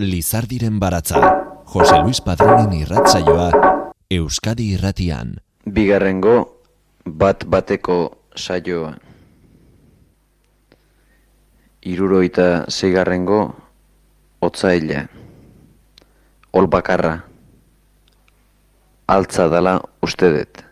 Lizardiren baratza, Jose Luis Padronen irratzaioa, Euskadi irratian. Bigarrengo bat bateko saioa. Iruroita zeigarrengo otzaila. Ol bakarra. Altza dala ustedet.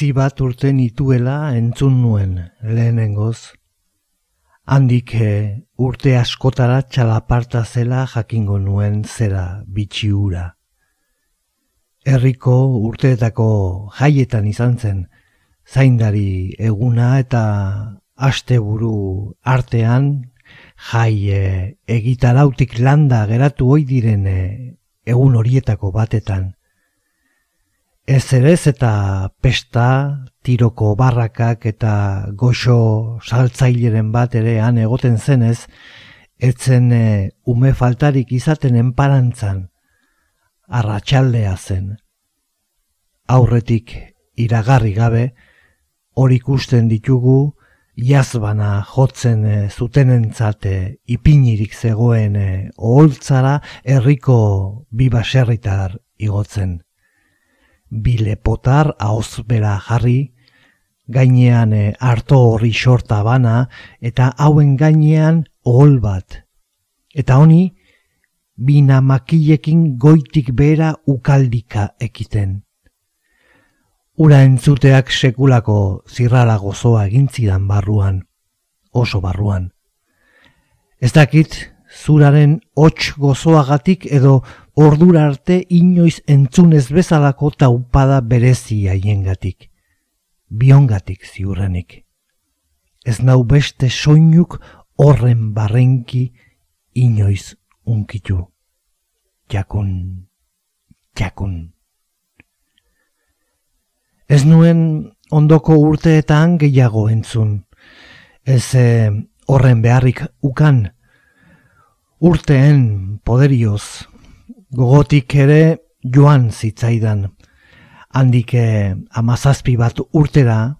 Zortzi bat urte nituela entzun nuen lehenengoz. Handik e, urte askotara txalaparta zela jakingo nuen zera bitxiura. Herriko urteetako jaietan izan zen, zaindari eguna eta asteburu artean jai e, egitarautik landa geratu ohi diren e, egun horietako batetan. Ez ere eta pesta, tiroko barrakak eta goxo saltzaileren bat ere han egoten zenez, etzen e, ume faltarik izaten enparantzan, arratsaldea zen. Aurretik iragarri gabe, hor ikusten ditugu, jazbana jotzen e, zutenentzate ipinirik zegoen e, oholtzara herriko bibaserritar igotzen bilepotar hauzbera jarri, gainean e, harto horri sorta bana, eta hauen gainean ohol bat. Eta honi, bina makilekin goitik bera ukaldika ekiten. Ura entzuteak sekulako zirrara gozoa egintzidan barruan, oso barruan. Ez dakit, zuraren hots gozoagatik edo ordura arte inoiz entzunez bezalako taupada berezi haiengatik. Biongatik ziurrenik. ez nau beste soinuk horren barrenki inoiz unkitu. Jakun, jakun. Ez nuen ondoko urteetan gehiago entzun. Ez eh, horren beharrik ukan. Urteen poderioz, gogotik ere joan zitzaidan. Handik eh, amazazpi bat urtera,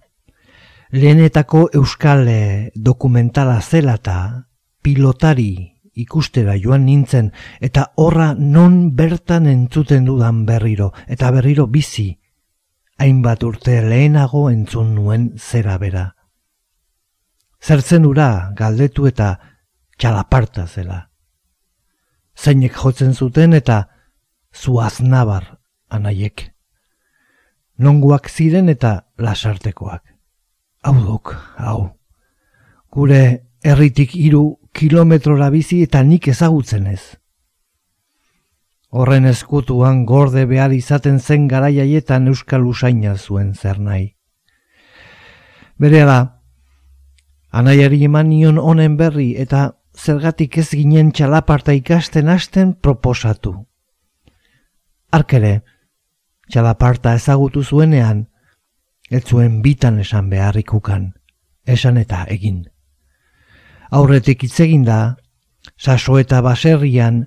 lehenetako euskal eh, dokumentala zela eta pilotari ikustera joan nintzen eta horra non bertan entzuten dudan berriro eta berriro bizi hainbat urte lehenago entzun nuen zera bera. Zertzen ura galdetu eta txalaparta zela. Zeinek jotzen zuten eta zuaz nabar anaiek. Nonguak ziren eta lasartekoak. Hau duk, hau. Gure herritik hiru kilometrora bizi eta nik ezagutzen ez. Horren eskutuan gorde behar izaten zen garaiaietan euskal usaina zuen zer nahi. Bere anaiari eman nion honen berri eta zergatik ez ginen txalaparta ikasten hasten proposatu. Arkere, txalaparta ezagutu zuenean, ez zuen bitan esan beharrikukan, esan eta egin. Aurretik itzegin da, saso eta baserrian,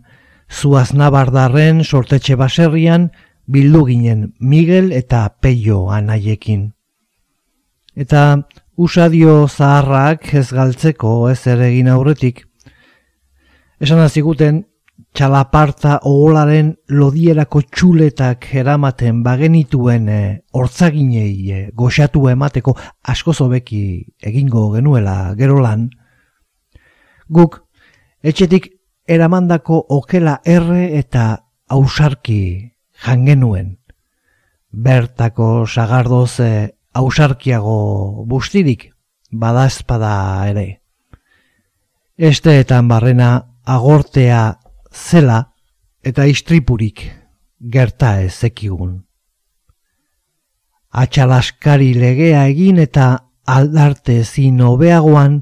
zuaz nabardarren sortetxe baserrian bildu ginen Miguel eta Peio anaiekin. Eta usadio zaharrak ez galtzeko ez ere egin aurretik. Esan aziguten txalaparta oholaren lodierako txuletak eramaten bagenituen hortzaginei e, goxatu emateko asko zobeki egingo genuela gerolan. Guk etxetik eramandako okela erre eta ausarki jangenuen. Bertako sagardoz ausarkiago bustirik badazpada ere. Esteetan barrena agortea zela eta istripurik gerta ezekigun. Atxalaskari legea egin eta aldarte zin hobeagoan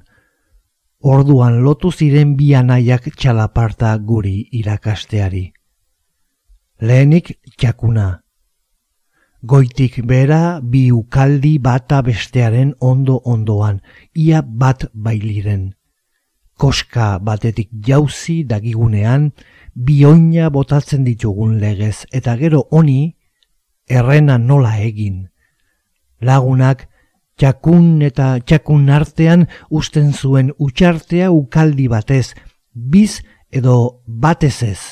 orduan lotu ziren bi anaiak txalaparta guri irakasteari. Lehenik txakuna. Goitik bera bi ukaldi bata bestearen ondo ondoan, ia bat bailiren. Koska batetik jauzi dagigunean, bi oina botatzen ditugun legez, eta gero honi, errena nola egin. Lagunak txakun eta txakun artean usten zuen utxartea ukaldi batez, biz edo batez ez,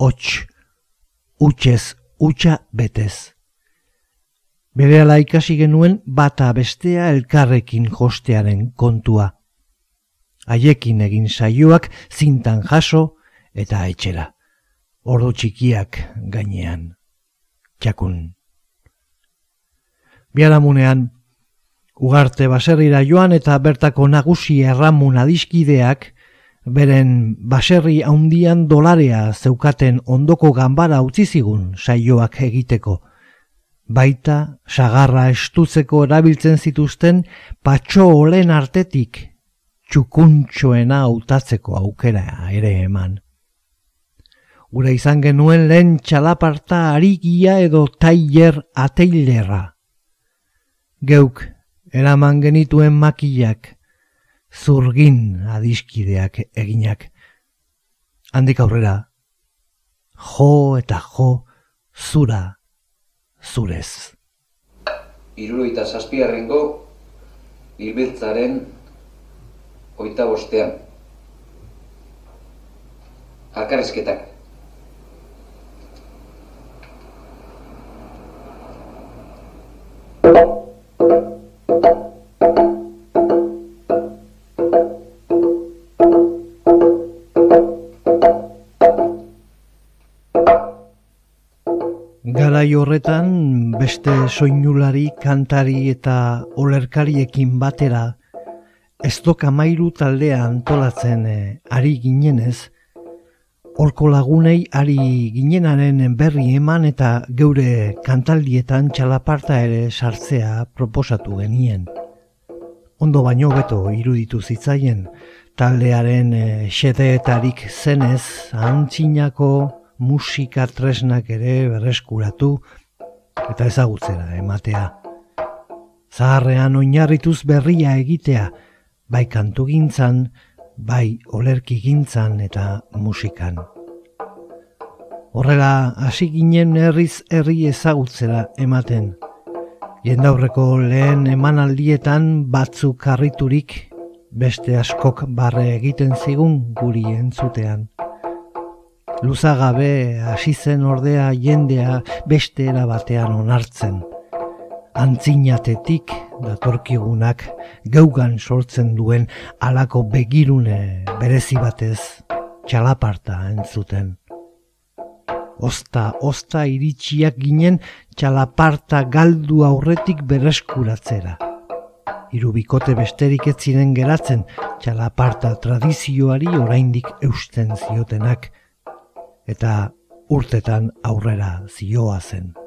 hots, utxez, utxa betez. Bere ala ikasi genuen bata bestea elkarrekin jostearen kontua. Haiekin egin saioak zintan jaso eta etxera. Ordu txikiak gainean. Txakun. Biaramunean, Ugarte baserrira joan eta bertako nagusi erramun adiskideak, beren baserri haundian dolarea zeukaten ondoko ganbara utzi zigun saioak egiteko. Baita, sagarra estutzeko erabiltzen zituzten patxo olen artetik txukuntxoena hautatzeko aukera ere eman. Gure izan genuen lehen txalaparta arigia edo tailer ateilerra. Geuk eraman genituen makillak, zurgin adiskideak eginak. Handik aurrera, jo eta jo, zura, zurez. Iruroita zazpiarrengo, hilbiltzaren oita bostean. Alkarrezketak. Garai horretan beste soinulari, kantari eta olerkariekin batera ez doka mairu taldea antolatzen eh, ari ginenez, Horko lagunei ari ginenaren berri eman eta geure kantaldietan txalaparta ere sartzea proposatu genien. ondo baino beto iruditu zitzaien, taldearen e, xedeetarik zenez antzinako musika tresnak ere berreskuratu eta ezagutzera ematea. Zaharrean oinarrituz berria egitea, bai kantu gintzan, bai olerki gintzan eta musikan. Horrela, hasi ginen herriz herri ezagutzera ematen. Jendaurreko lehen emanaldietan batzuk harriturik beste askok barre egiten zigun guri entzutean. Luzagabe hasi zen ordea jendea beste batean onartzen. Antzinatetik datorkigunak geugan sortzen duen alako begirune berezi batez txalaparta entzuten. Osta, osta iritsiak ginen txalaparta galdu aurretik bereskuratzera. Irubikote besterik ez ziren geratzen txalaparta tradizioari oraindik eusten ziotenak. Eta urtetan aurrera zioa zen.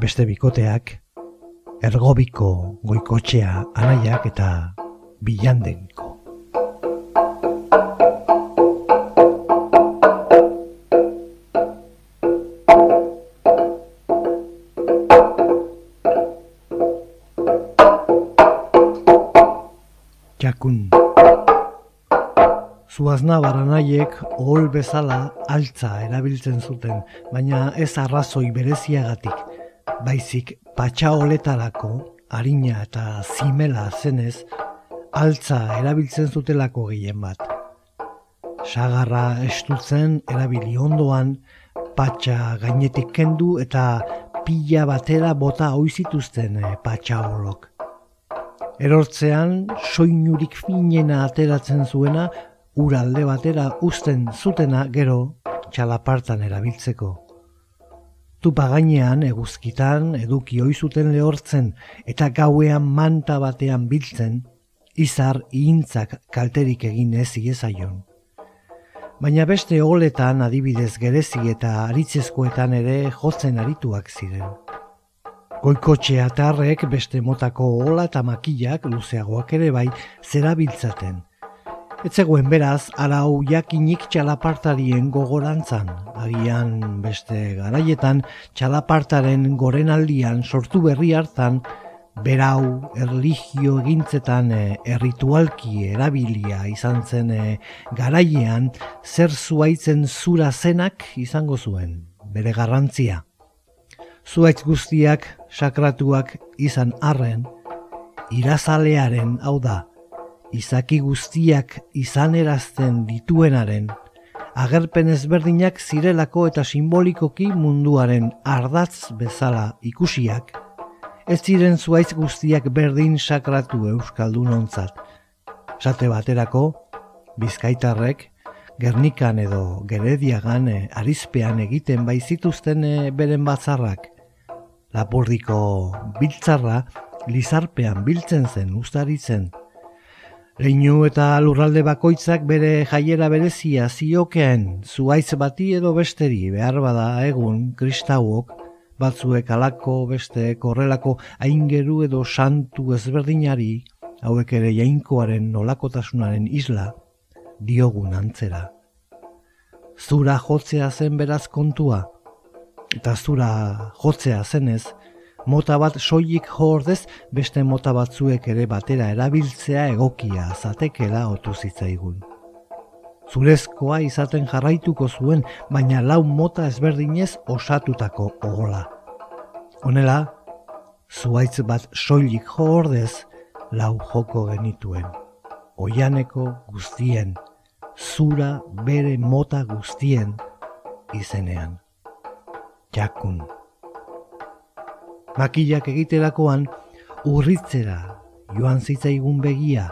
Beste bikoteak, ergobiko goikotxea anaiak eta bilandegiko. jakun. Zuazna baranaiek ohol bezala altza erabiltzen zuten, baina ez arrazoi bereziagatik, baizik patxaoletarako, harina eta zimela zenez, altza erabiltzen zutelako gehien bat. Sagarra estutzen erabili ondoan, patxa gainetik kendu eta pila batera bota oizituzten eh, patxaolok. Erortzean, soinurik finena ateratzen zuena, uralde batera uzten zutena gero txalapartan erabiltzeko. Tupa gainean, eguzkitan, eduki oizuten lehortzen eta gauean manta batean biltzen, izar iintzak kalterik egin ez iezaion. Baina beste oletan adibidez gerezi eta aritzezkoetan ere jotzen arituak ziren. Goikotxe atarrek beste motako ola eta makillak luzeagoak ere bai zerabiltzaten. Etzegoen beraz, arau jakinik txalapartarien gogorantzan. Agian beste garaietan txalapartaren gorenaldian sortu berri hartan, berau erligio egintzetan e, erritualki erabilia izan zen e, garaiean zer zuaitzen zura zenak izango zuen, bere garrantzia zuaitz guztiak sakratuak izan arren, irazalearen hau da, izaki guztiak izan erazten dituenaren, agerpen ezberdinak zirelako eta simbolikoki munduaren ardatz bezala ikusiak, ez ziren zuaitz guztiak berdin sakratu euskaldun ontzat. Sate baterako, bizkaitarrek, Gernikan edo Gerediagan eh, arizpean egiten baizituzten eh, beren batzarrak, Lapurdiko biltzarra lizarpean biltzen zen ustaritzen. Leinu eta lurralde bakoitzak bere jaiera berezia ziokeen zuaitz bati edo besteri behar bada egun kristauok batzuek alako beste korrelako aingeru edo santu ezberdinari hauek ere jainkoaren nolakotasunaren isla diogun antzera. Zura jotzea zen beraz kontua, eta zura jotzea zenez, mota bat soilik jordez beste mota batzuek ere batera erabiltzea egokia zatekela otu zitzaigun. Zurezkoa izaten jarraituko zuen, baina lau mota ezberdinez osatutako ogola. Honela, zuaitz bat soilik jordez lau joko genituen. Oianeko guztien, zura bere mota guztien izenean jakun. Makillak egiterakoan urritzera joan zitzaigun begia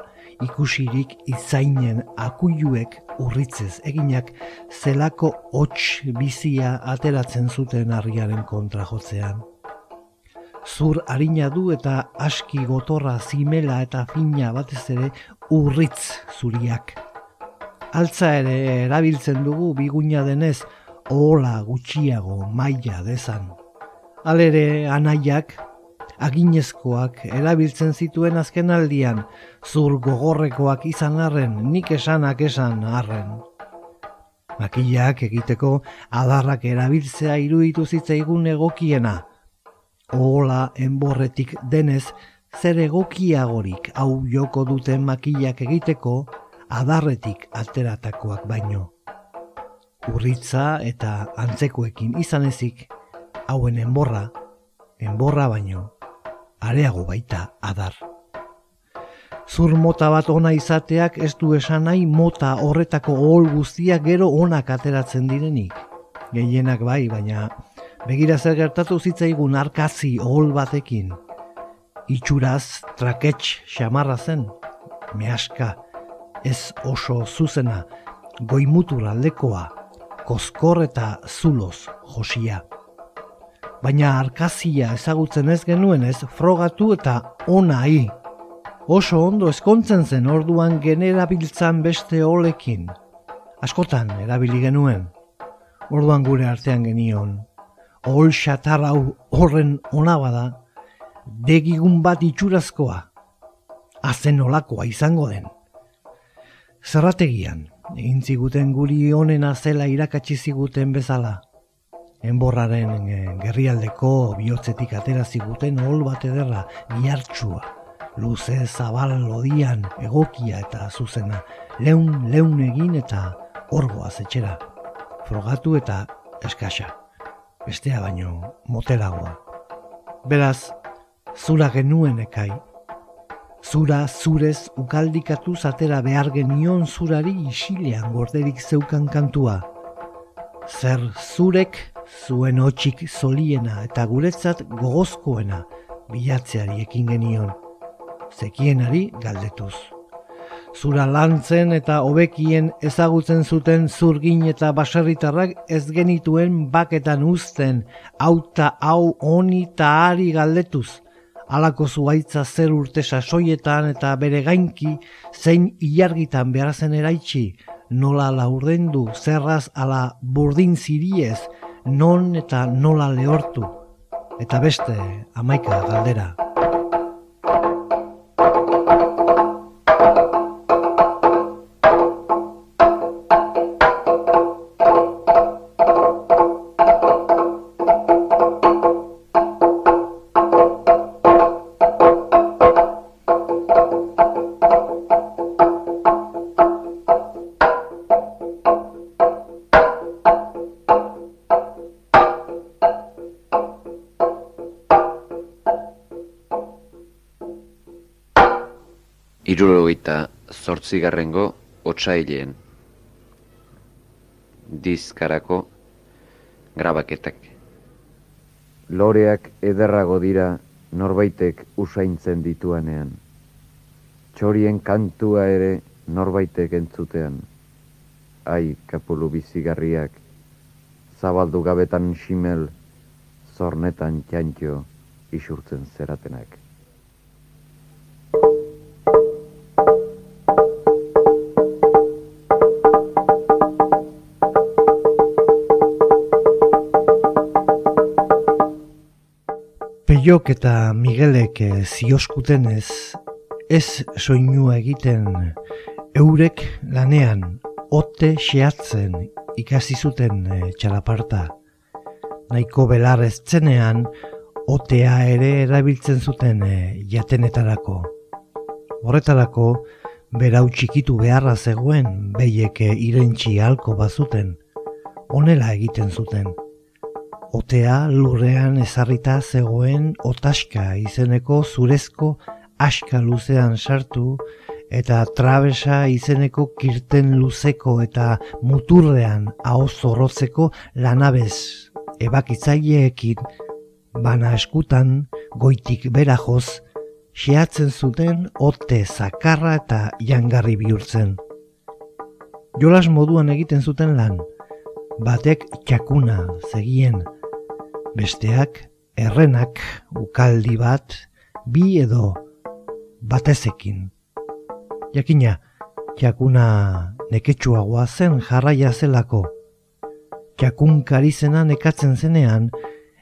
ikusirik izainen akuiluek urritzez eginak zelako hots bizia ateratzen zuten harriaren kontra jotzean. Zur harina du eta aski gotorra zimela eta fina batez ere urritz zuriak. Altza ere erabiltzen dugu biguina denez ola gutxiago maila dezan. Alere anaiak aginezkoak erabiltzen zituen azken aldian, zur gogorrekoak izan arren, nik esanak esan arren. Makillak egiteko adarrak erabiltzea iruditu zitzaigun egokiena. Ola enborretik denez, zer egokiagorik hau joko duten makillak egiteko adarretik alteratakoak baino. Urritza eta antzekoekin izan ezik, hauen enborra, enborra baino, areago baita adar. Zur mota bat ona izateak ez du esan nahi mota horretako ohol guztiak gero onak ateratzen direnik. Gehienak bai, baina begira zer gertatu zitzaigun arkazi ohol batekin. Itxuraz traketx xamarra zen, mehaska, ez oso zuzena, goimutur aldekoa, koskor eta zuloz josia. Baina arkazia ezagutzen ez genuen ez frogatu eta ona hi oso ondo eskontzen zen orduan generabiltzan beste olekin. Askotan erabili genuen, orduan gure artean genion. Ohol xatar hau horren ona bada, degigun bat itxurazkoa, azen olakoa izango den. Zerrategian, egin ziguten guri honen azela irakatsi ziguten bezala. Enborraren eh, gerrialdeko bihotzetik atera ziguten ohol bat ederra, giartxua luze zabal lodian egokia eta zuzena, leun leun egin eta orgoa zetxera, frogatu eta eskasa, bestea baino motelagoa. Beraz, zura genuen ekai, zura zurez ukaldikatu zatera behar genion zurari isilean gorderik zeukan kantua. Zer zurek zuen hotxik zoliena eta guretzat gogozkoena bilatzeari ekin genion zekienari galdetuz. Zura lantzen eta hobekien ezagutzen zuten zurgin eta baserritarrak ez genituen baketan uzten, auta hau honi eta ari galdetuz. Alako zuaitza zer urte sasoietan eta bere gainki zein ilargitan behar zen eraitsi, nola laurdendu zerraz ala burdin ziriez, non eta nola lehortu. Eta beste, amaika galdera. Zortzigarrengo otsaileen dizkarako grabaketak. Loreak ederrago dira norbaitek usaintzen dituanean. Txorien kantua ere norbaitek entzutean. Ai, kapulu bizigarriak, zabaldu gabetan simel, zornetan txantxo isurtzen zeratenak. Peiok eta Miguelek eh, zioskutenez ez soinua egiten eurek lanean ote xeatzen ikasi zuten e, txalaparta. Nahiko belar ez zenean otea ere erabiltzen zuten e, jatenetarako. Horretarako berau txikitu beharra zegoen behieke irentxi halko bazuten. Honela egiten zuten. Otea lurrean ezarrita zegoen otaska izeneko zurezko aska luzean sartu eta trabesa izeneko kirten luzeko eta muturrean hau zorrotzeko lanabez ebakitzaileekin bana eskutan goitik berajoz xeatzen zuten ote zakarra eta jangarri bihurtzen. Jolas moduan egiten zuten lan, batek txakuna zegien, besteak errenak ukaldi bat bi edo batezekin. Jakina, jakuna neketsuagoa zen jarraia zelako. Jakun karizena nekatzen zenean,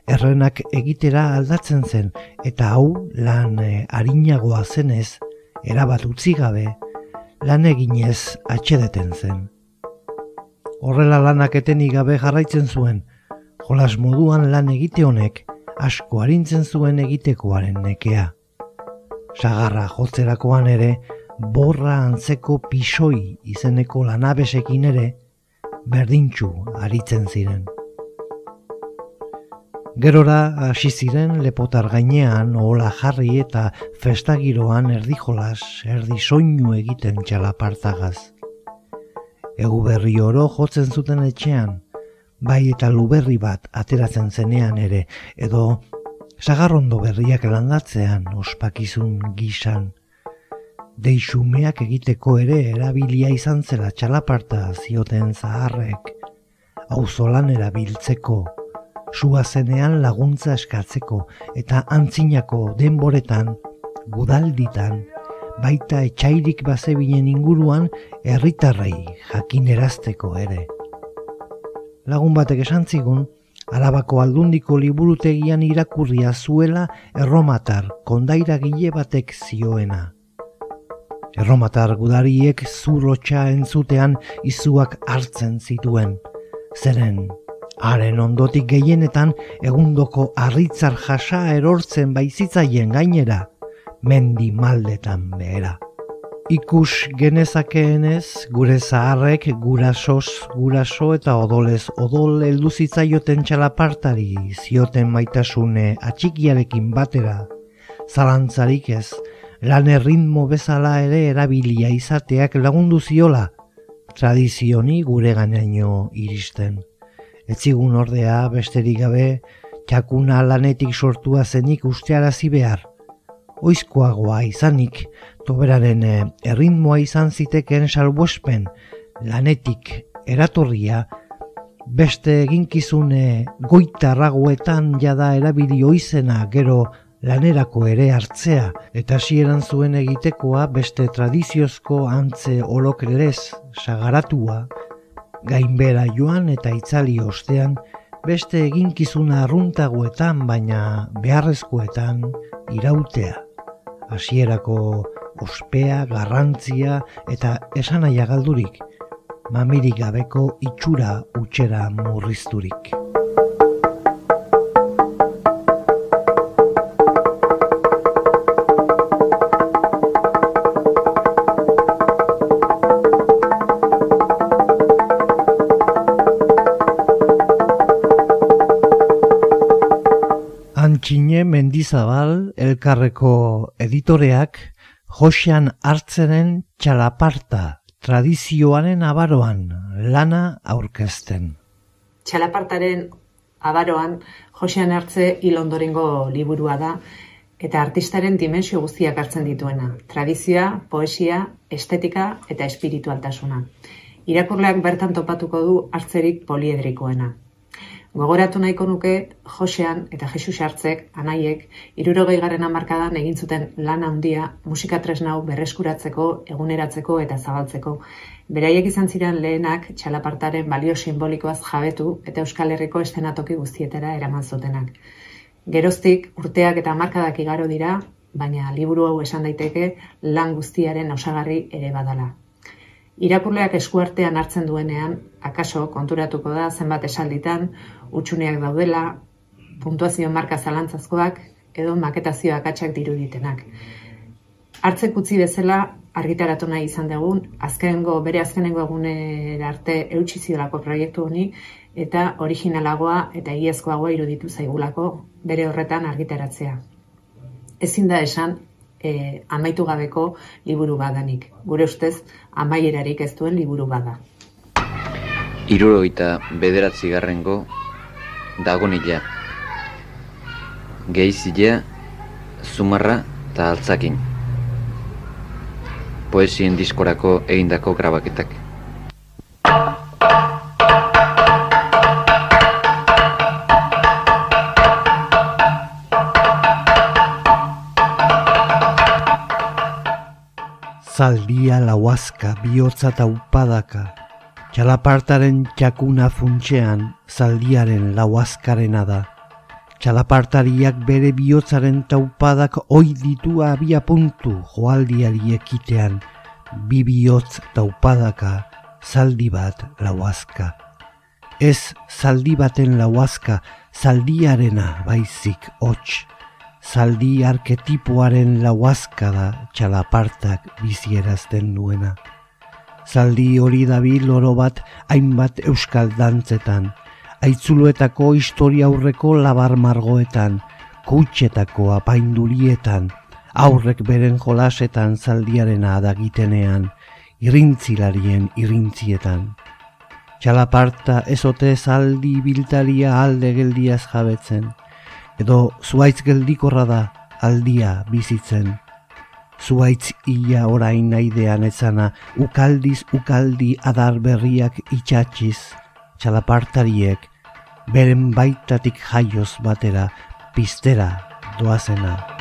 errenak egitera aldatzen zen eta hau lan e, arinagoa zenez, erabat utzi gabe, lan eginez atxedeten zen. Horrela lanak etenik gabe jarraitzen zuen, jolas moduan lan egite honek asko harintzen zuen egitekoaren nekea. Sagarra jotzerakoan ere, borra antzeko pisoi izeneko lanabesekin ere, berdintxu aritzen ziren. Gerora hasi ziren lepotar gainean ola jarri eta festagiroan erdi jolas, erdi soinu egiten txalapartagaz. Egu berri oro jotzen zuten etxean, bai eta luberri bat ateratzen zenean ere, edo sagarrondo berriak landatzean ospakizun gisan. Deixumeak egiteko ere erabilia izan zela txalaparta zioten zaharrek, auzolan erabiltzeko, sua zenean laguntza eskatzeko eta antzinako denboretan, gudalditan, baita etxairik bazebinen inguruan herritarrei jakinerazteko ere. Lagun batek esan zigun, Arabako aldundiko liburutegian irakurria zuela erromatar kondaira gile batek zioena. Erromatar gudariek zurrotxa entzutean izuak hartzen zituen, zeren Haren ondotik gehienetan egundoko arritzar jasa erortzen baizitzaien gainera, mendi maldetan behera. Ikus genezakeenez, gure zaharrek gurasos, guraso eta odolez odol heldu zitzaioten txalapartari zioten maitasune atxikiarekin batera, zalantzarik ez, lan erritmo bezala ere erabilia izateak lagundu ziola, tradizioni gure gainaino iristen. Etzigun ordea besterik gabe txakuna lanetik sortua zenik ustearazi behar. Oizkoagoa izanik, toberaren eh, erritmoa izan ziteken salbuespen lanetik eratorria, beste eginkizune goitarragoetan jada erabili oizena gero lanerako ere hartzea, eta hasieran zuen egitekoa beste tradiziozko antze olokrelez sagaratua, gainbera joan eta itzali ostean, beste eginkizuna arruntagoetan baina beharrezkoetan irautea. Hasierako ospea, garrantzia eta esanaia galdurik, mamirik gabeko itxura utxera murrizturik. Txine Mendizabal elkarreko editoreak Josean hartzenen txalaparta tradizioaren abaroan lana aurkezten. Txalapartaren abaroan Josean hartze ilondorengo liburua da eta artistaren dimensio guztiak hartzen dituena. Tradizioa, poesia, estetika eta espiritualtasuna. Irakurleak bertan topatuko du hartzerik poliedrikoena. Gogoratu nahiko nuke Josean eta Jesus hartzek, anaiek, irurogei garen amarkadan egin zuten lan handia musika tresnau berreskuratzeko, eguneratzeko eta zabaltzeko. Beraiek izan ziren lehenak txalapartaren balio simbolikoaz jabetu eta Euskal Herriko estenatoki guztietera eraman zutenak. Geroztik urteak eta amarkadak igaro dira, baina liburu hau esan daiteke lan guztiaren osagarri ere badala. Irakurleak eskuartean hartzen duenean, akaso konturatuko da zenbat esalditan, utxuneak daudela, puntuazio marka zalantzazkoak edo maketazioak akatsak diruditenak. Hartzek utzi bezala argitaratu nahi izan dugun, azkenengo, bere azkenengo egunera arte eutxi ziolako proiektu honi, eta originalagoa eta iezkoagoa iruditu zaigulako bere horretan argitaratzea. Ezin da esan, e, amaitu gabeko liburu badanik. Gure ustez, amaierarik ez duen liburu bada. Irurogeita bederatzi garrengo dagonila. Gehizilea, zumarra eta altzakin. Poesien diskorako egindako grabaketak. zaldia lauazka bihotza eta upadaka, txalapartaren txakuna funtxean zaldiaren lauazkarena da, txalapartariak bere bihotzaren taupadak oi ditu abia puntu joaldiari ekitean, bi bihotz taupadaka, zaldi bat lauazka. Ez zaldi baten lauazka, zaldiarena baizik hots. Zaldi arketipoaren lauazka da txalapartak bizierazten duena. Zaldi hori dabil oro bat hainbat euskal dantzetan, aitzuloetako historia aurreko labar margoetan, kutxetako apaindurietan, aurrek beren jolasetan zaldiaren adagitenean, irintzilarien irintzietan. Txalaparta ezote zaldi biltaria alde geldiaz jabetzen, edo zuaitz geldikorra da aldia bizitzen. Zuaitz ia orain naidean etzana, ukaldiz ukaldi adar berriak itxatxiz, txalapartariek, beren baitatik jaioz batera, piztera doazena.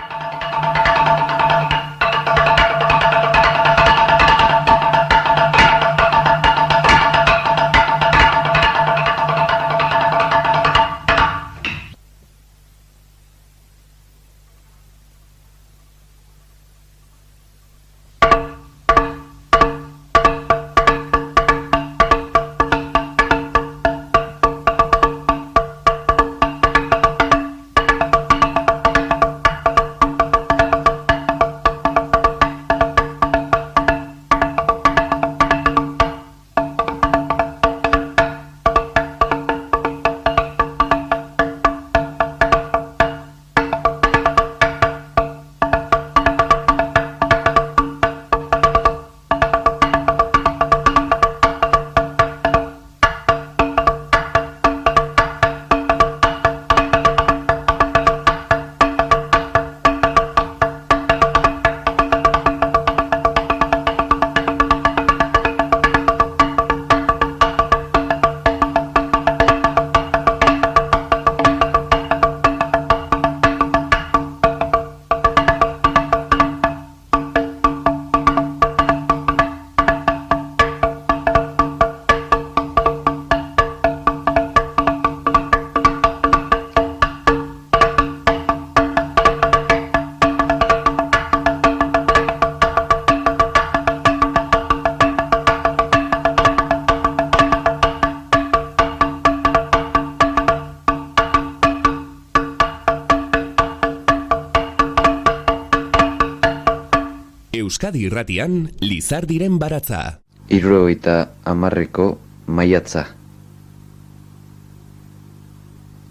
Irratian Lizardiren baratza. Irurogeita amarreko maiatza.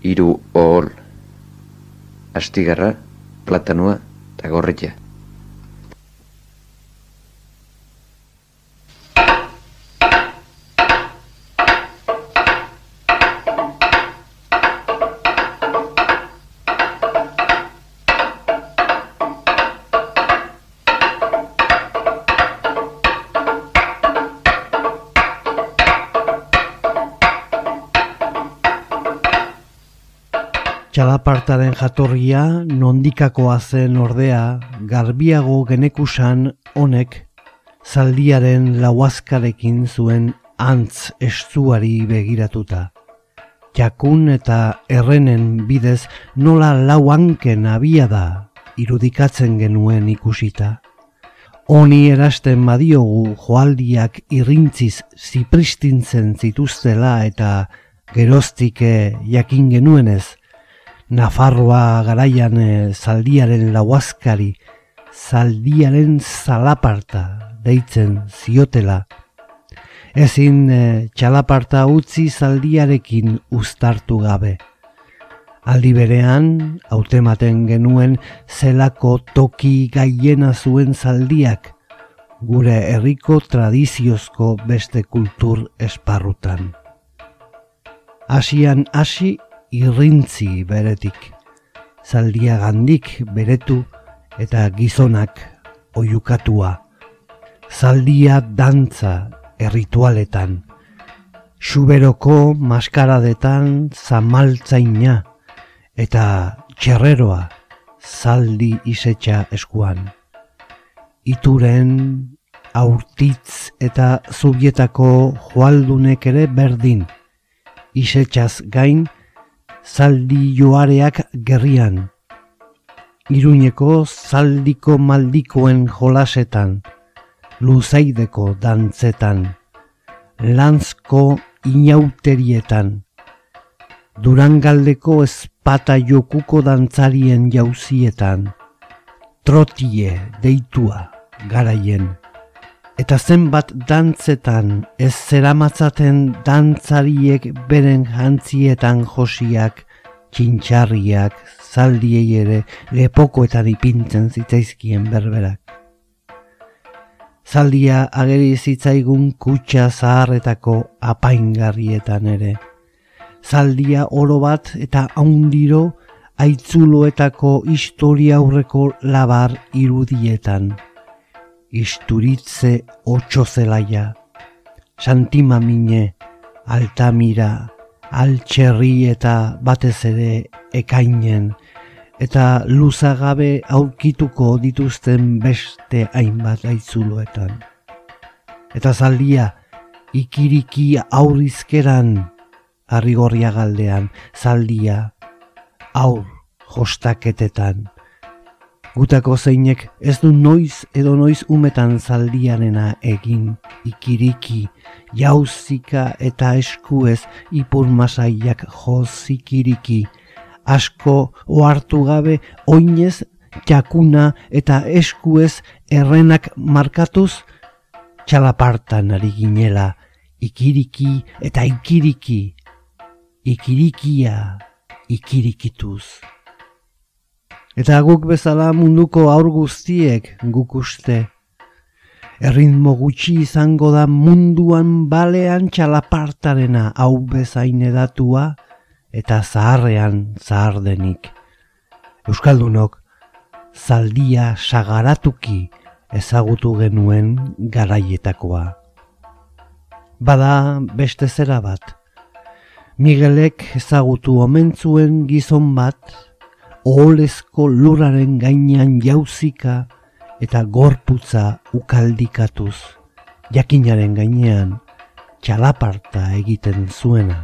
Iru ohol. Astigarra, platanua eta gorretia. Txalapartaren jatorria nondikakoa zen ordea garbiago genekusan honek zaldiaren lauazkarekin zuen antz estuari begiratuta. Jakun eta errenen bidez nola lau hanken abia da irudikatzen genuen ikusita. Honi erasten badiogu joaldiak irrintziz zipristintzen zituztela eta geroztike jakin genuenez, Nafarroa garaian e, zaldiaren lauazkari, zaldiaren zalaparta deitzen ziotela. Ezin e, txalaparta utzi zaldiarekin uztartu gabe. Aldi berean, hautematen genuen zelako toki gaiena zuen zaldiak, gure herriko tradiziozko beste kultur esparrutan. Asian hasi irrintzi beretik, zaldia gandik beretu eta gizonak oiukatua, zaldia dantza erritualetan, suberoko maskaradetan zamaltzaina eta txerreroa zaldi isetxa eskuan. Ituren aurtitz eta zubietako joaldunek ere berdin, isetxaz gain, zaldi joareak gerrian. Iruñeko zaldiko maldikoen jolasetan, luzaideko dantzetan, lanzko inauterietan, durangaldeko espata jokuko dantzarien jauzietan, trotie deitua garaien eta zenbat dantzetan ez zeramatzaten dantzariek beren jantzietan josiak, txintxarriak, zaldiei ere lepokoetan ipintzen zitzaizkien berberak. Zaldia ageri zitzaigun kutsa zaharretako apaingarrietan ere. Zaldia oro bat eta haundiro aitzuloetako historia aurreko labar irudietan isturitze otxo zelaia, santima mine, altamira, altxerri eta batez ere ekainen, eta luzagabe aurkituko dituzten beste hainbat aitzuloetan. Eta zaldia, ikiriki aurrizkeran, arrigorria galdean, zaldia, aur jostaketetan, Gutako zeinek ez du noiz edo noiz umetan zaldianena egin, ikiriki, jauzika eta eskuez ipur masaiak jozikiriki, asko ohartu gabe oinez jakuna eta eskuez errenak markatuz, txalapartan ari ginela, ikiriki eta ikiriki, ikirikia ikirikituz. Eta guk bezala munduko aur guztiek guk uste. Erritmo gutxi izango da munduan balean txalapartarena hau bezain edatua eta zaharrean zahar denik. Euskaldunok, zaldia sagaratuki ezagutu genuen garaietakoa. Bada beste zera bat. Miguelek ezagutu omentzuen gizon bat, oholezko lurraren gainean jauzika eta gorputza ukaldikatuz, jakinaren gainean txalaparta egiten zuena,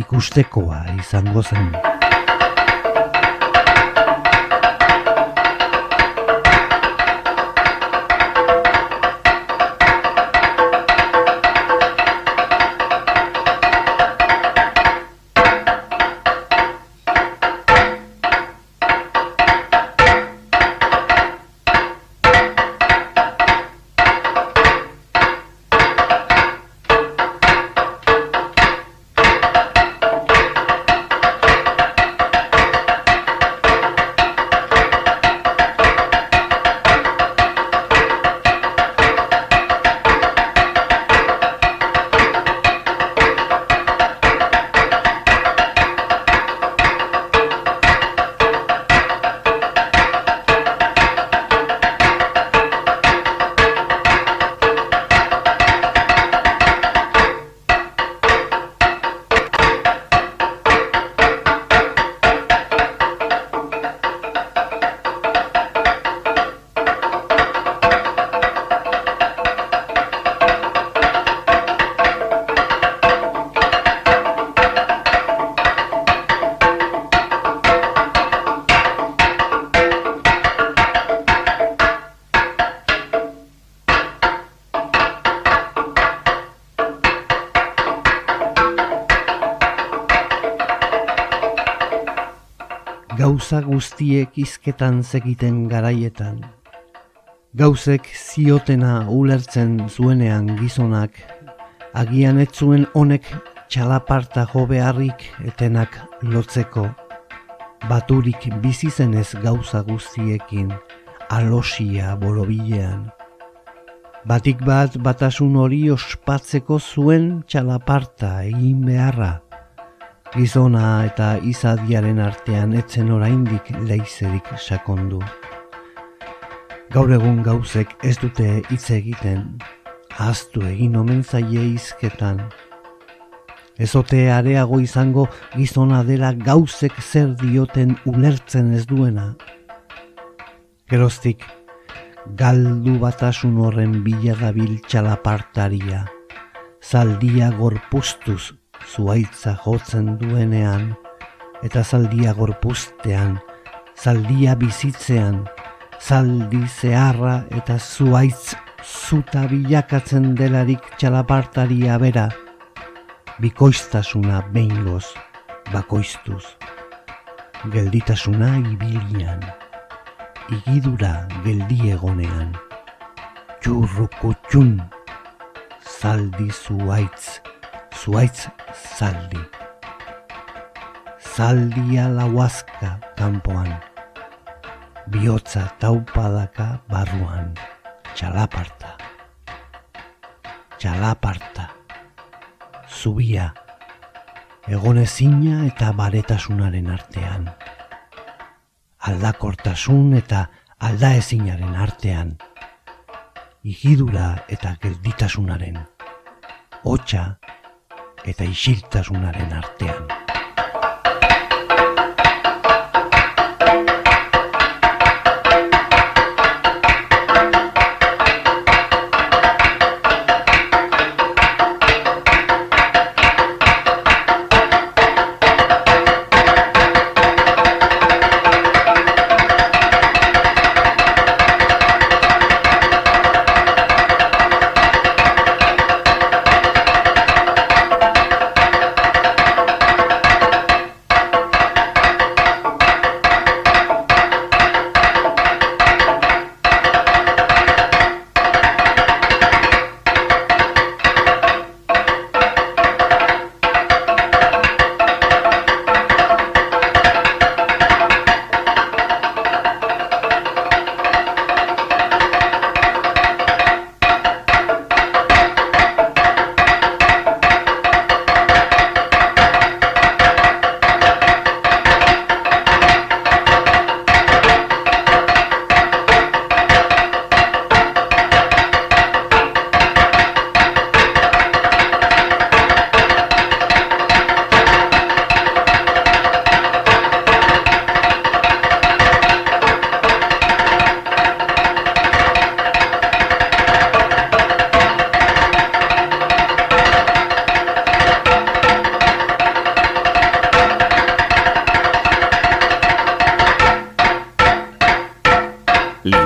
ikustekoa izango zen. Gauza guztiek izketan zegiten garaietan. Gauzek ziotena ulertzen zuenean gizonak, agian ez zuen honek txalaparta jo beharrik etenak lotzeko. Baturik bizi zenez gauza guztiekin, alosia borobilean. Batik bat batasun hori ospatzeko zuen txalaparta egin beharra gizona eta izadiaren artean etzen oraindik leizerik sakondu. Gaur egun gauzek ez dute hitz egiten, ahaztu egin omen zaie izketan. Ezote areago izango gizona dela gauzek zer dioten ulertzen ez duena. Geroztik, galdu batasun horren bila dabil zaldia gorpustuz zuaitza jotzen duenean, eta zaldia gorpuztean, zaldia bizitzean, zaldi zeharra eta zuaitz zuta bilakatzen delarik txalapartari abera, bikoiztasuna behingoz, bakoiztuz, gelditasuna ibilian, igidura geldi egonean, txurrukutxun, zaldi zuaitz, zuaitz zaldi. Zaldia lauazka kanpoan, bihotza taupadaka barruan, txalaparta. Txalaparta, zubia, egonezina eta baretasunaren artean. Aldakortasun eta aldaezinaren artean. Igidura eta gelditasunaren hotxa eta isiltasunaren artean.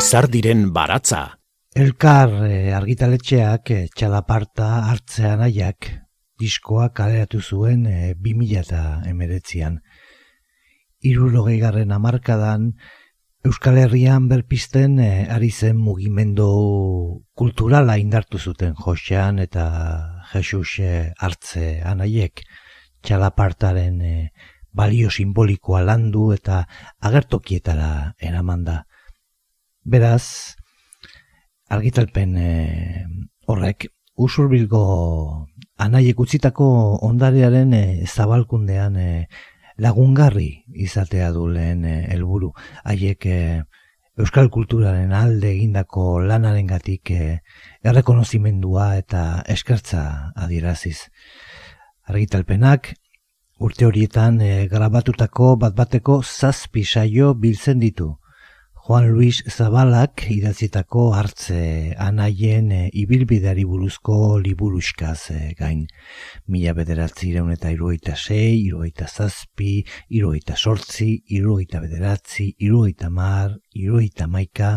Lizardiren baratza. Elkar eh, argitaletxeak eh, txalaparta hartzean aiak diskoa kaleratu zuen eh, 2000 eta emeretzian. Irurogei garren amarkadan Euskal Herrian berpisten eh, ari zen mugimendu kulturala indartu zuten Josean eta Jesus eh, hartze anaiek txalapartaren eh, balio simbolikoa landu eta agertokietara eramanda. Beraz, argitalpen e, horrek usurbilgo anaiek utzitako ondarearen e, zabalkundean e, lagungarri izatea du lehen helburu haiek euskal kulturaren alde egindako lanarengatik e, errekonozimendua eta eskertza adieraziz. Argitalpenak urte horietan e, grabatutako bat bateko zazpi saio biltzen ditu. Juan Luis Zabalak idatzitako hartze anaien e, ibilbideari buruzko liburuskaz e, gain. Mila bederatzi ireun eta iruoita sei, iruoita zazpi, iruoita sortzi, iruoita bederatzi, iruoita mar, iruoita maika,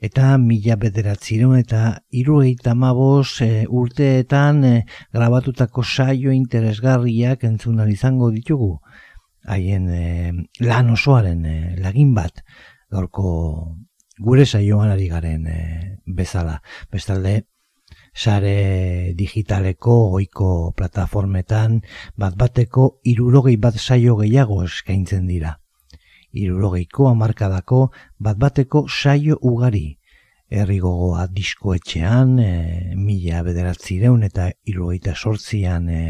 eta mila bederatzi ireun eta iruoita mabos e, urteetan e, grabatutako saio interesgarriak entzun izango ditugu. Haien e, lan osoaren e, lagin bat, gaurko gure saioan ari garen e, bezala. Bestalde, sare digitaleko oiko plataformetan bat bateko irurogei bat saio gehiago eskaintzen dira. Irurogeiko amarkadako bat bateko saio ugari. Herri gogoa diskoetxean, e, mila bederatzireun eta irurogeita sortzian e,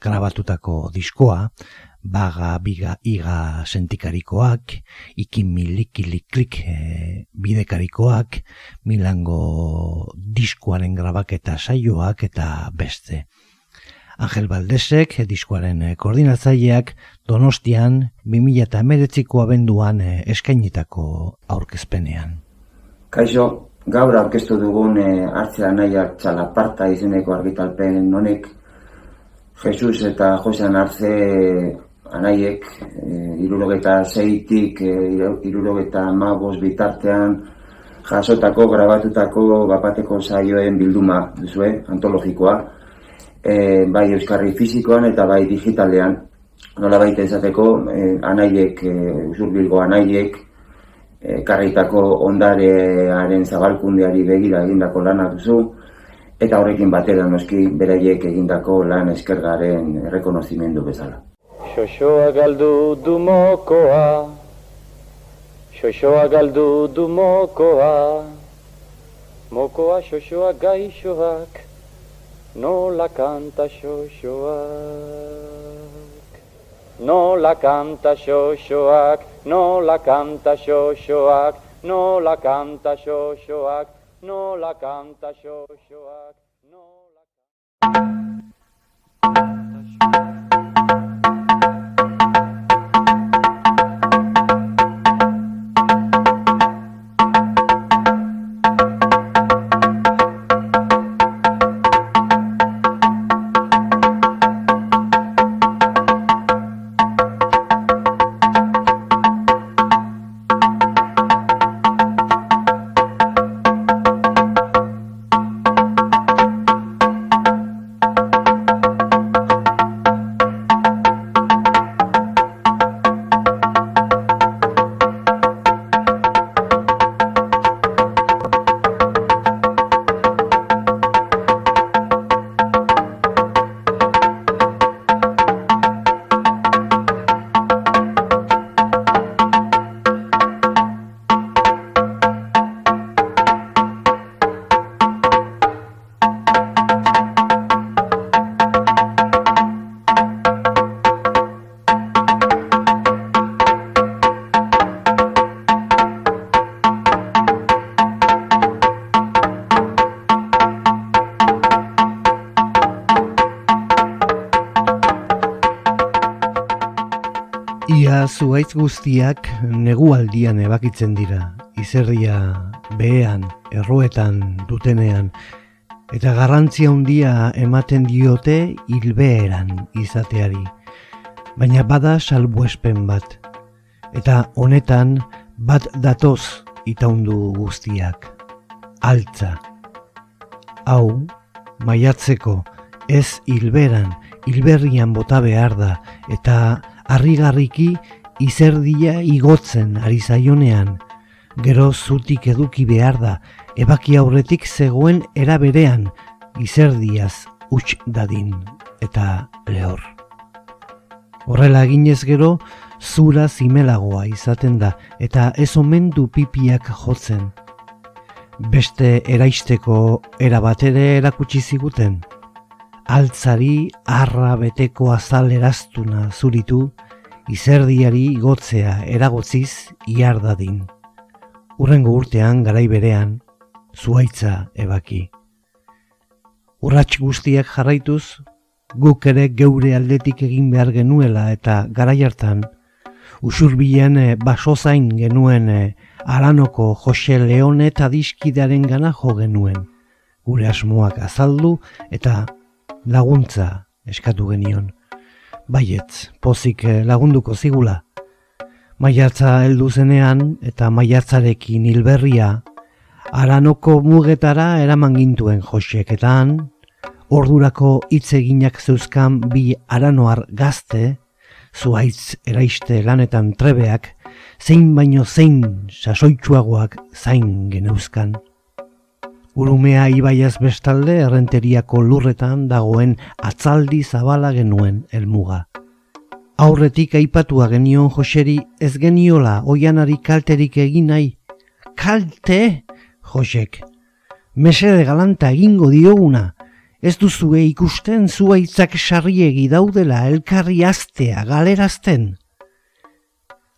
grabatutako diskoa, baga, biga, iga sentikarikoak, ikin milikiliklik e, bidekarikoak, milango diskoaren grabaketa saioak eta beste. Angel Baldesek, diskoaren e, koordinatzaileak, donostian, 2000 eta emeretziko abenduan eskainitako aurkezpenean. Kaixo, gaur aurkeztu dugun e, hartzea txalaparta izeneko argitalpen honek Jesus eta Josean hartze anaiek, e, irurogeta zeitik, e, irurogeta mabos bitartean, jasotako, grabatutako bapateko saioen bilduma duzue, antologikoa, e, bai euskarri fizikoan eta bai digitalean, nola baita izateko, e, anaiek, e, usurbilgo anaiek, e, karritako ondarearen zabalkundeari begira egindako lana duzu, eta horrekin batera noski beraiek egindako lan eskergaren rekonozimendu bezala. Xoxoa galdu du mokoa, xoxoa galdu du mokoa, mokoa xoxoa gaixoak, nola kanta xoxoak. Nola kanta xoxoak, nola kanta xoxoak, nola kanta xoxoak, nola kanta xoxoak, nola zuaitz guztiak negualdian ebakitzen dira, izerria behean, erroetan dutenean, eta garrantzia handia ematen diote hilbeeran izateari. Baina bada salbuespen bat, eta honetan bat datoz itaundu guztiak. Altza. Hau, maiatzeko, ez hilberan, hilberrian bota behar da, eta harrigarriki izerdia igotzen ari zaionean, gero zutik eduki behar da, ebaki aurretik zegoen eraberean, izerdiaz huts dadin eta lehor. Horrela eginez gero, zura zimelagoa izaten da eta ez omendu pipiak jotzen. Beste eraisteko erabatere erakutsi ziguten. Altzari arra beteko azal eraztuna zuritu, izerdiari igotzea eragotziz iar dadin. Urrengo urtean garai berean zuaitza ebaki. Urrats guztiak jarraituz, guk ere geure aldetik egin behar genuela eta garai hartan usurbilen e, basozain genuen e, Aranoko Jose Leone eta diskidaren gana jo genuen. Gure asmoak azaldu eta laguntza eskatu genion baietz, pozik eh, lagunduko zigula. Maiatza heldu zenean eta maiatzarekin hilberria aranoko mugetara eraman gintuen joseketan, ordurako hitz eginak zeuzkan bi aranoar gazte, zuaitz eraiste lanetan trebeak, zein baino zein sasoitsuagoak zain geneuzkan. Urumea ibaiaz bestalde errenteriako lurretan dagoen atzaldi zabala genuen helmuga. Aurretik aipatua genion Joseri ez geniola oianari kalterik egin nahi. Kalte, Josek. Mesede galanta egingo dioguna. Ez duzue ikusten zuaitzak sarriegi daudela elkarri astea galerazten.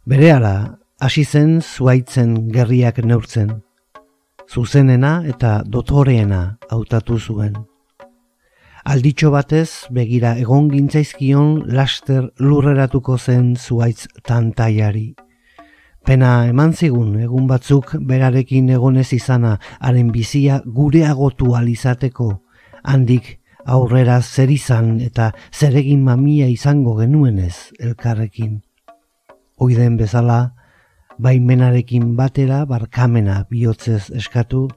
Berehala, hasi zen zuaitzen gerriak neurtzen zuzenena eta dotoreena hautatu zuen. Alditxo batez begira egon gintzaizkion laster lurreratuko zen zuaitz tantaiari. Pena eman zigun egun batzuk berarekin egonez izana haren bizia gure agotu alizateko, handik aurrera zer izan eta zeregin mamia izango genuenez elkarrekin. Oiden bezala, baimenarekin batera barkamena bihotzez eskatu,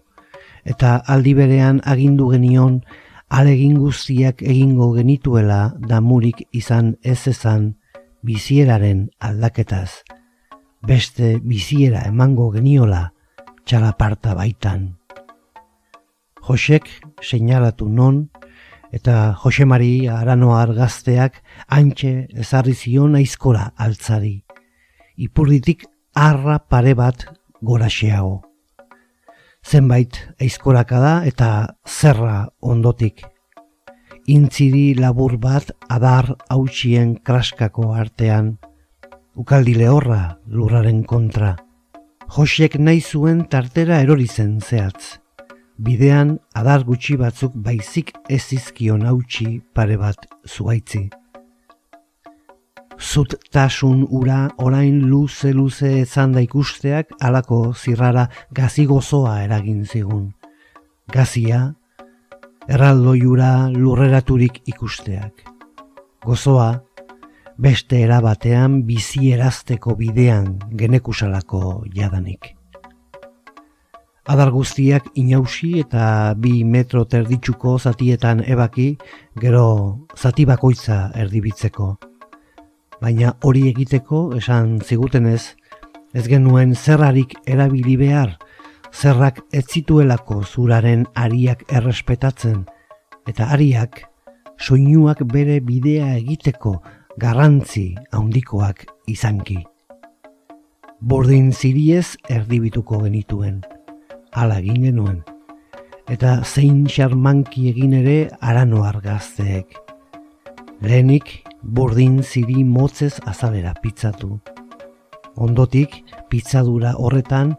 eta aldi berean agindu genion alegin guztiak egingo genituela damurik izan ez ezan bizieraren aldaketaz. Beste biziera emango geniola txalaparta baitan. Josek seinalatu non, eta Josemari aranoar gazteak antxe ezarri zion aizkora altzari. Ipurditik arra pare bat goraxeago. Zenbait aizkoraka da eta zerra ondotik. Intziri labur bat adar hautsien kraskako artean. Ukaldi lehorra lurraren kontra. Josek nahi zuen tartera erori zen zehatz bidean adar gutxi batzuk baizik ez izkion hautsi pare bat zuaitzi. Zut tasun ura orain luze luze ezan da ikusteak alako zirrara gazi gozoa eragin zigun. Gazia, erraldo jura lurreraturik ikusteak. Gozoa, beste erabatean bizi erazteko bidean genekusalako jadanik. Adar guztiak inausi eta bi metro terditsuko zatietan ebaki, gero zati bakoitza erdibitzeko. Baina hori egiteko esan zigutenez, ez genuen zerrarik erabili behar, zerrak ez zituelako zuraren ariak errespetatzen, eta ariak soinuak bere bidea egiteko garrantzi handikoak izanki. Bordin ziriez erdibituko genituen ala egin genuen. Eta zein xarmanki egin ere arano argazteek. Lehenik burdin ziri motzez azalera pizzatu. Ondotik pizzadura horretan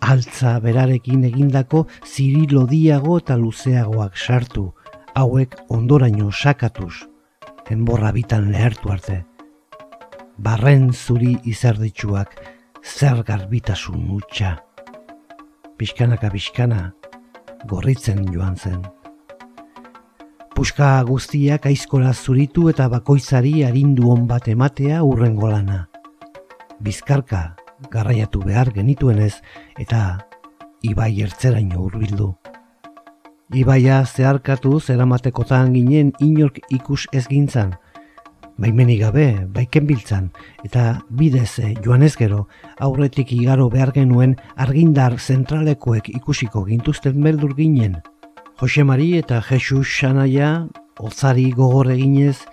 altza berarekin egindako ziri lodiago eta luzeagoak sartu, hauek ondoraino sakatuz, enborra bitan lehertu arte. Barren zuri izerditsuak zer garbitasun utxa pixkanaka pixkana, gorritzen joan zen. Puska guztiak aizkola zuritu eta bakoitzari arindu on bat ematea urrengo lana. Bizkarka garraiatu behar genituenez eta ibai ertzeraino hurbildu. Ibaia zeharkatu zeramatekotan ginen inork ikus ez gintzan, baimenik gabe, baiken biltzan, eta bidez eh, joan ez gero, aurretik igaro behar genuen argindar zentralekoek ikusiko gintuzten beldur ginen. Jose Mari eta Jesus Xanaia, otzari gogor eginez,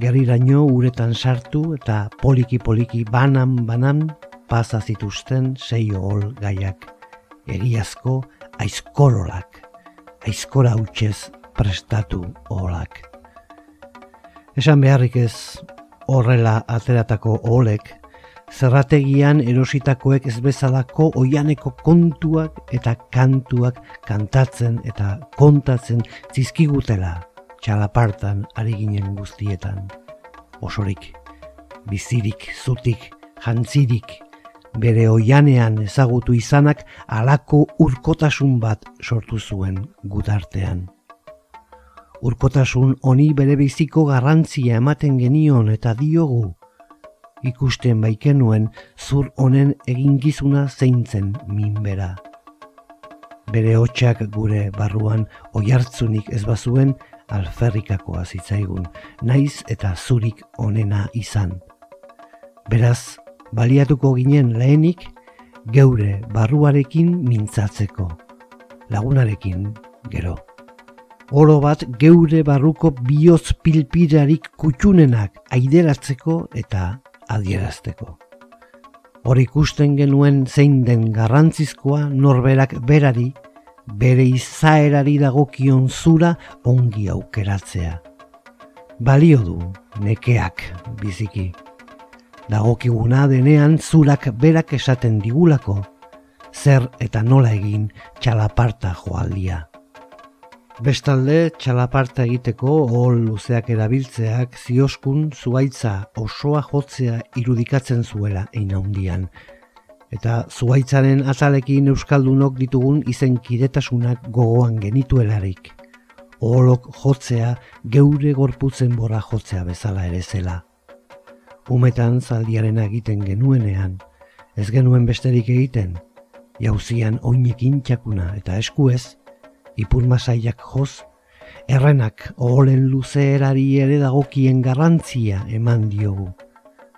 gerriraino uretan sartu eta poliki-poliki banan-banan pasa zituzten sei hol gaiak. Egiazko aizkorolak, aizkora utxez prestatu olak. Esan beharrik ez horrela ateratako olek, zerrategian erositakoek ez bezalako oianeko kontuak eta kantuak kantatzen eta kontatzen zizkigutela txalapartan ari ginen guztietan. Osorik, bizirik, zutik, jantzirik, bere oianean ezagutu izanak alako urkotasun bat sortu zuen gutartean urkotasun honi bere biziko garrantzia ematen genion eta diogu. Ikusten baikenuen zur honen egingizuna zeintzen minbera. Bere hotxak gure barruan oihartzunik ez bazuen alferrikakoa zitzaigun, naiz eta zurik onena izan. Beraz, baliatuko ginen lehenik, geure barruarekin mintzatzeko, lagunarekin gero oro bat geure barruko bihotz pilpirarik kutxunenak aideratzeko eta adierazteko. Hor ikusten genuen zein den garrantzizkoa norberak berari, bere izaerari dagokion zura ongi aukeratzea. Balio du nekeak biziki. Dagokiguna denean zurak berak esaten digulako, zer eta nola egin txalaparta joaldia. Bestalde, txalaparta egiteko hol luzeak erabiltzeak zioskun zuaitza osoa jotzea irudikatzen zuela eina hundian. Eta zuaitzaren atalekin euskaldunok ditugun izen kiretasunak gogoan genituelarik. oholok jotzea geure gorputzen bora jotzea bezala ere zela. Umetan zaldiaren egiten genuenean, ez genuen besterik egiten, jauzian oinekin txakuna eta eskuez, ipur masaiak joz, errenak oholen luzeerari ere dagokien garrantzia eman diogu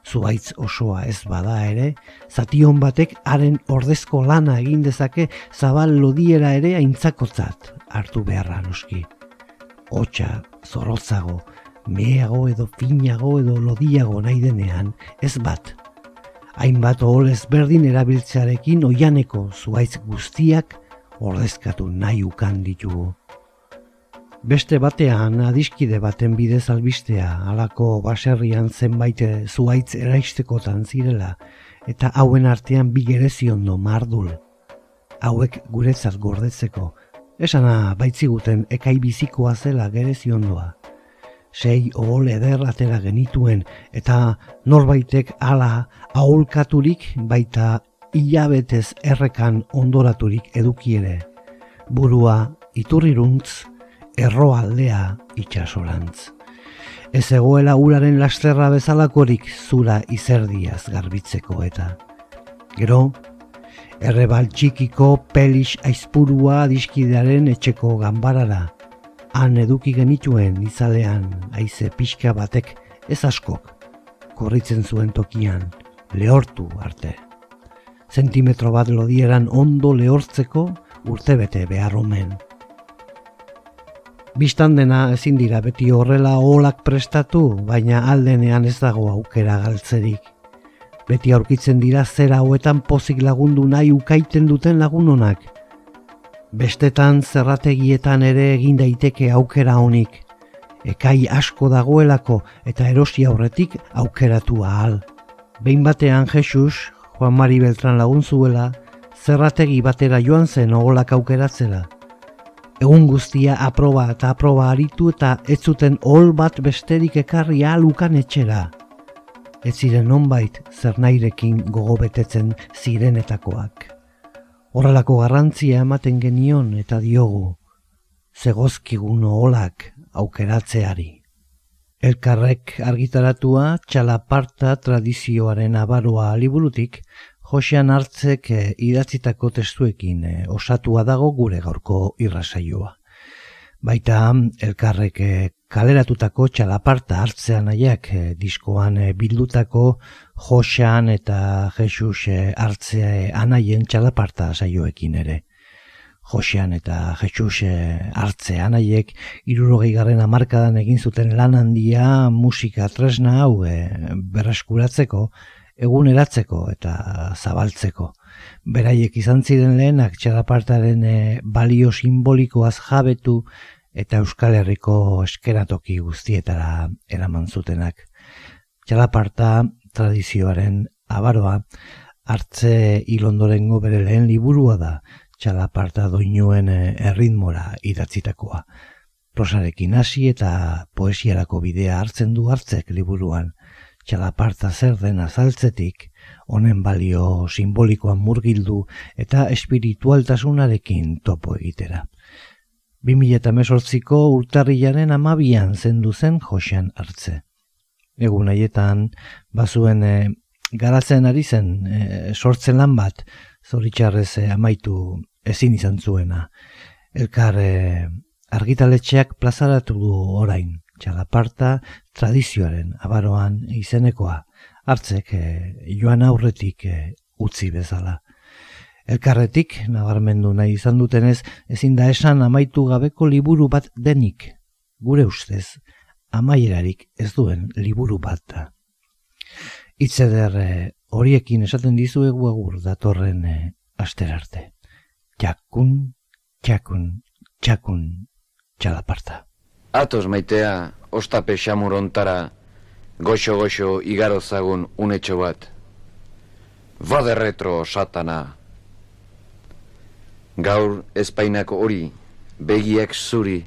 zuaitz osoa ez bada ere, zation batek haren ordezko lana egin dezake zabal lodiera ere aintzakotzat hartu beharra noski. Otsa, zorotzago, meago edo finago edo lodiago nahi denean, ez bat. Hainbat ohol ezberdin erabiltzearekin oianeko zuaitz guztiak ordezkatu nahi ukan ditugu. Beste batean adiskide baten bidez albistea halako baserrian zenbait zuaitz eraistekotan zirela eta hauen artean bi gereziondo mardul. Hauek guretzat gordetzeko, esana baitziguten ekai bizikoa zela gereziondoa. Sei ohol eder atera genituen eta norbaitek hala aholkaturik baita hilabetez errekan ondoraturik edukiere. Burua iturriruntz erroaldea itxasorantz. Ez egoela uraren lasterra bezalakorik zura izerdiaz garbitzeko eta. Gero, errebal txikiko pelix aizpurua diskidearen etxeko ganbarara. Han eduki genituen izalean aize pixka batek ez askok. Korritzen zuen tokian, lehortu arte. Zentimetro bat lodieran ondo lehortzeko urtebete behar omen. Bistan dena ezin dira beti horrela oholak prestatu, baina aldenean ez dago aukera galtzerik. Beti aurkitzen dira zera hauetan pozik lagundu nahi ukaiten duten lagunonak. Bestetan zerrategietan ere egin daiteke aukera honik. Ekai asko dagoelako eta erosi aurretik aukeratu ahal. Behin batean Jesus, Juan Mari Beltran lagun zuela, zerrategi batera joan zen oholak aukeratzela egun guztia aproba eta aproba aritu eta ez zuten ol bat besterik ekarri alukan etxera. Ez ziren nonbait zer nahirekin gogo betetzen zirenetakoak. Horrelako garrantzia ematen genion eta diogu, zegozkigun olak aukeratzeari. Elkarrek argitaratua txalaparta tradizioaren abaroa liburutik, Josean hartzek e, idatzitako testuekin e, osatua dago gure gaurko irrasaioa. Baita elkarrek e, kaleratutako txalaparta hartzean nahiak diskoan bildutako Josean eta Jesus hartzea anaien txalaparta saioekin ere. Josean eta Jesus hartzea anaiek irurogei garren amarkadan egin zuten lan handia musika tresna hau e, berreskuratzeko, eguneratzeko eta zabaltzeko. Beraiek izan ziren lehenak txalapartaren e, balio simbolikoaz jabetu eta Euskal Herriko eskeratoki guztietara eraman zutenak. Txalaparta tradizioaren abaroa hartze ilondorengo bere lehen liburua da txalaparta doinuen eh, erritmora idatzitakoa. Prosarekin hasi eta poesiarako bidea hartzen du hartzek liburuan txalaparta zer den azaltzetik, honen balio simbolikoan murgildu eta espiritualtasunarekin topo egitera. 2018ko urtarrilaren amabian zendu zen Josean hartze. Egun haietan, bazuen e, garatzen ari zen e, sortzen lan bat, zoritxarrez e, amaitu ezin izan zuena. Elkar e, argitaletxeak plazaratu du orain txalaparta tradizioaren abaroan izenekoa hartzek e, joan aurretik e, utzi bezala. Elkarretik, nabarmendu nahi izan dutenez, ezin da esan amaitu gabeko liburu bat denik, gure ustez, amaierarik ez duen liburu bat da. Itzeder horiekin esaten dizuegu egur datorren e, asterarte. Txakun, txakun, txakun, txalaparta. Atoz maitea, ostape xamur ontara, goxo-goxo igarozagun unetxo bat. Bade retro satana. Gaur espainako hori, begiak zuri,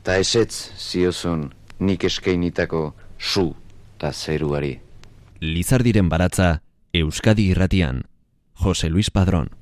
ta esetz ziozun nik eskeinitako su ta zeruari. Lizardiren baratza, Euskadi irratian, Jose Luis Padrón.